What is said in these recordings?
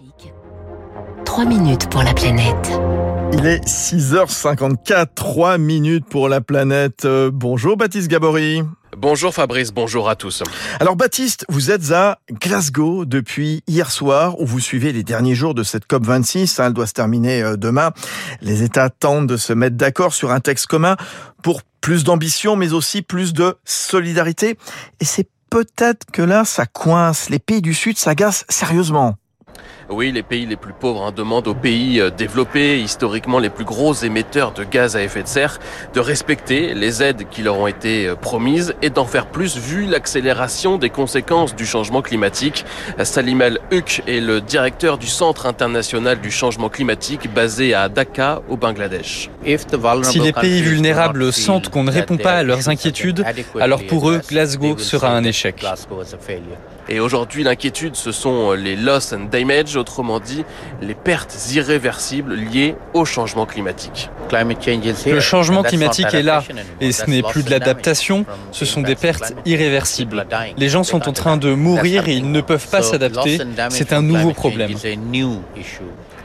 climatique. 3 minutes pour la planète. Il est 6h54, 3 minutes pour la planète. Euh, bonjour Baptiste Gabory. Bonjour Fabrice, bonjour à tous. Alors Baptiste, vous êtes à Glasgow depuis hier soir où vous suivez les derniers jours de cette COP26. Hein, elle doit se terminer euh, demain. Les États tentent de se mettre d'accord sur un texte commun pour plus d'ambition mais aussi plus de solidarité. Et c'est peut-être que là, ça coince. Les pays du Sud s'agacent sérieusement. Oui, les pays les plus pauvres hein, demandent aux pays euh, développés, historiquement les plus gros émetteurs de gaz à effet de serre, de respecter les aides qui leur ont été euh, promises et d'en faire plus vu l'accélération des conséquences du changement climatique. Salim El Huk est le directeur du Centre international du changement climatique basé à Dhaka au Bangladesh. Si les pays vulnérables sentent qu'on ne répond pas à leurs inquiétudes, alors pour eux, Glasgow sera un échec. Et aujourd'hui, l'inquiétude, ce sont les loss and damage, autrement dit, les pertes irréversibles liées au changement climatique. Le changement climatique est là, et ce n'est plus de l'adaptation, ce sont des pertes irréversibles. Les gens sont en train de mourir et ils ne peuvent pas s'adapter, c'est un nouveau problème.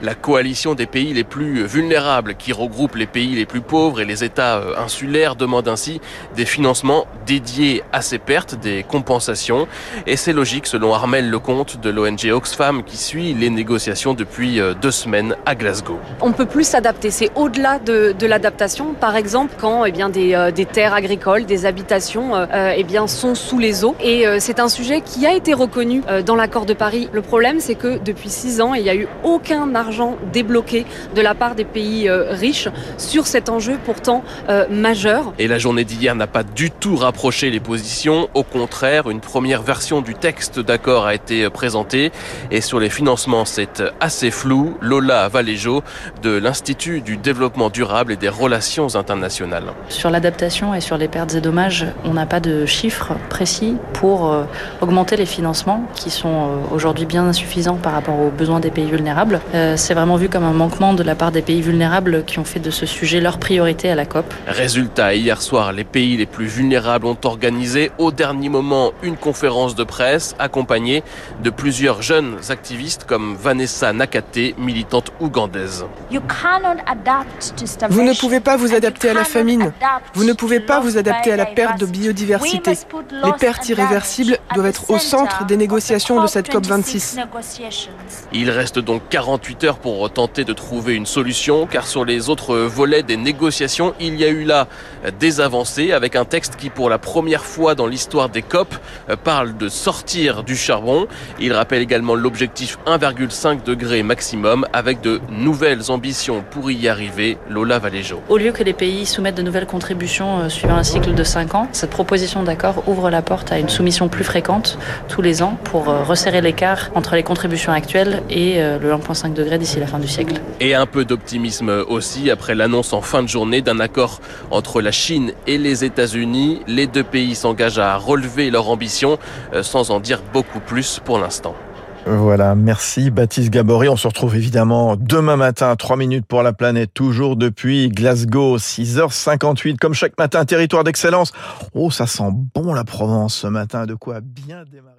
La coalition des pays les plus vulnérables, qui regroupe les pays les plus pauvres et les États euh, insulaires, demande ainsi des financements dédiés à ces pertes, des compensations. Et c'est logique selon Armel Lecomte de l'ONG Oxfam qui suit les négociations depuis euh, deux semaines à Glasgow. On peut plus s'adapter, c'est au-delà de, de l'adaptation. Par exemple, quand eh bien, des, euh, des terres agricoles, des habitations euh, eh bien, sont sous les eaux. Et c'est un sujet qui a été reconnu dans l'accord de Paris. Le problème, c'est que depuis six ans, il n'y a eu aucun argent débloqué de la part des pays riches sur cet enjeu pourtant euh, majeur. Et la journée d'hier n'a pas du tout rapproché les positions. Au contraire, une première version du texte d'accord a été présentée. Et sur les financements, c'est assez flou. Lola Valéjo de l'Institut du développement durable et des relations internationales. Sur l'adaptation et sur les pertes et dommages, on n'a pas de chiffres précis pour euh, augmenter les financements qui sont euh, aujourd'hui bien insuffisants par rapport aux besoins des pays vulnérables. Euh, C'est vraiment vu comme un manquement de la part des pays vulnérables qui ont fait de ce sujet leur priorité à la COP. Résultat, hier soir, les pays les plus vulnérables ont organisé au dernier moment une conférence de presse accompagnée de plusieurs jeunes activistes comme Vanessa Nakate, militante ougandaise. Vous ne pouvez pas vous adapter à la famine. Vous ne pouvez pas vous adapter à la perte de biodiversité. Les pertes irréversibles doivent être au centre des négociations de cette COP26. Il reste donc 48 heures pour tenter de trouver une solution, car sur les autres volets des négociations, il y a eu là des avancées avec un texte qui, pour la première fois dans l'histoire des COP, parle de sortir du charbon. Il rappelle également l'objectif 1,5 degré maximum avec de nouvelles ambitions pour y arriver. Lola Valéjo. Au lieu que les pays soumettent de nouvelles contributions euh, suivant un cycle de 5 ans, cette proposition d'accord ouvre la porte à une soumission plus fréquente tous les ans pour euh, resserrer l'écart entre les contributions actuelles et euh, le 1,5 degré d'ici la fin du siècle. Et un peu d'optimisme aussi après l'annonce en fin de journée d'un accord entre la Chine et les États-Unis. Les deux pays s'engagent à relever leur ambition sans en dire beaucoup plus pour l'instant. Voilà, merci Baptiste Gabory. On se retrouve évidemment demain matin à 3 minutes pour la planète, toujours depuis Glasgow, 6h58, comme chaque matin, territoire d'excellence. Oh, ça sent bon la Provence ce matin, de quoi bien démarrer.